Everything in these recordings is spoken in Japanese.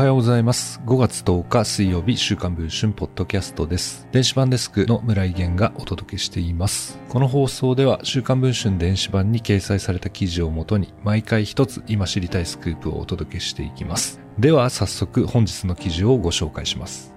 はようございます。5月10日水曜日週刊文春ポッドキャストです。電子版デスクの村井源がお届けしています。この放送では週刊文春電子版に掲載された記事をもとに毎回一つ今知りたいスクープをお届けしていきます。では早速本日の記事をご紹介します。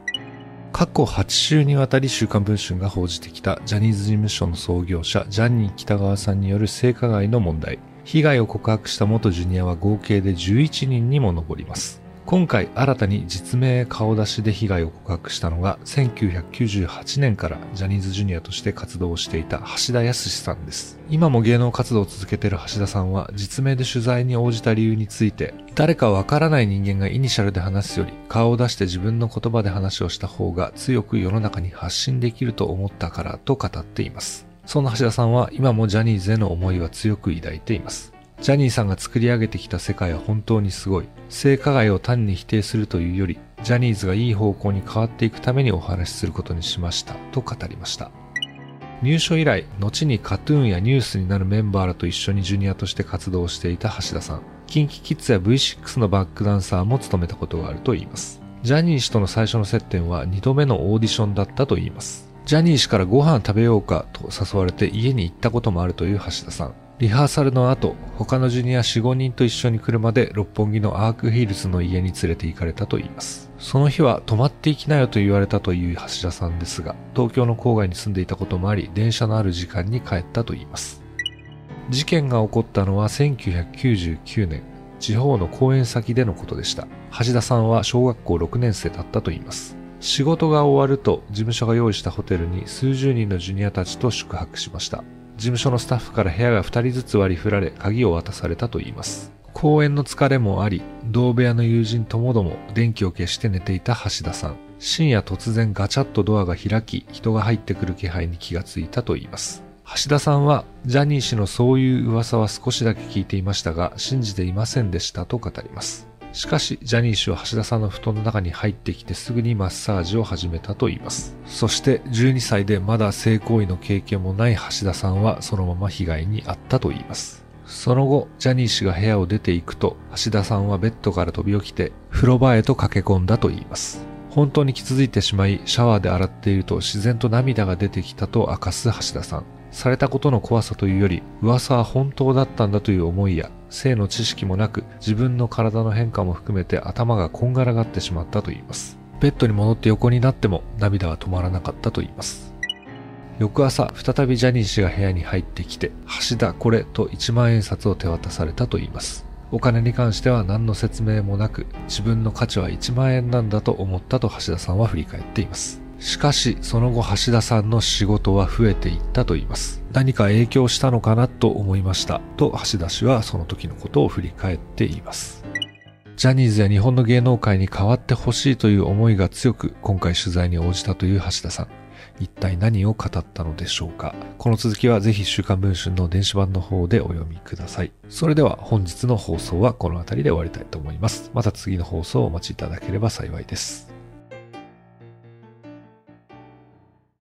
過去8週にわたり週刊文春が報じてきたジャニーズ事務所の創業者ジャニー北川さんによる性加害の問題。被害を告白した元ジュニアは合計で11人にも上ります。今回新たに実名顔出しで被害を告白したのが1998年からジャニーズジュニアとして活動をしていた橋田康さんです。今も芸能活動を続けている橋田さんは実名で取材に応じた理由について誰かわからない人間がイニシャルで話すより顔を出して自分の言葉で話をした方が強く世の中に発信できると思ったからと語っています。そんな橋田さんは今もジャニーズへの思いは強く抱いています。ジャニーさんが作り上げてきた世界は本当にすごい。性加害を単に否定するというより、ジャニーズがいい方向に変わっていくためにお話しすることにしました。と語りました。入所以来、後にカトゥーンやニュースになるメンバーらと一緒にジュニアとして活動していた橋田さん。キンキキッズや V6 のバックダンサーも務めたことがあると言います。ジャニー氏との最初の接点は2度目のオーディションだったと言います。ジャニー氏からご飯食べようかと誘われて家に行ったこともあるという橋田さん。リハーサルの後、他のジュニア4、5人と一緒に車で六本木のアークヒルズの家に連れて行かれたと言います。その日は泊まっていきなよと言われたという橋田さんですが、東京の郊外に住んでいたこともあり、電車のある時間に帰ったと言います。事件が起こったのは1999年、地方の公演先でのことでした。橋田さんは小学校6年生だったと言います。仕事が終わると事務所が用意したホテルに数十人のジュニアたちと宿泊しました。事務所のスタッフから部屋が2人ずつ割り振られ鍵を渡されたといいます。公演の疲れもあり、同部屋の友人ともども電気を消して寝ていた橋田さん。深夜突然ガチャッとドアが開き、人が入ってくる気配に気がついたといいます。橋田さんは、ジャニー氏のそういう噂は少しだけ聞いていましたが、信じていませんでしたと語ります。しかし、ジャニー氏は橋田さんの布団の中に入ってきてすぐにマッサージを始めたと言います。そして、12歳でまだ性行為の経験もない橋田さんはそのまま被害に遭ったと言います。その後、ジャニー氏が部屋を出ていくと、橋田さんはベッドから飛び起きて、風呂場へと駆け込んだと言います。本当に気づいてしまい、シャワーで洗っていると自然と涙が出てきたと明かす橋田さん。されたことの怖さというより、噂は本当だったんだという思いや、性の知識もなく、自分の体の変化も含めて頭がこんがらがってしまったと言います。ベッドに戻って横になっても涙は止まらなかったと言います。翌朝、再びジャニー氏が部屋に入ってきて、橋田これと1万円札を手渡されたと言います。お金に関しては何の説明もなく、自分の価値は1万円なんだと思ったと橋田さんは振り返っています。しかし、その後橋田さんの仕事は増えていったと言います。何か影響したのかなと思いました。と橋田氏はその時のことを振り返っています。ジャニーズや日本の芸能界に変わってほしいという思いが強く、今回取材に応じたという橋田さん。一体何を語ったのでしょうかこの続きはぜひ週刊文春の電子版の方でお読みください。それでは本日の放送はこの辺りで終わりたいと思います。また次の放送をお待ちいただければ幸いです。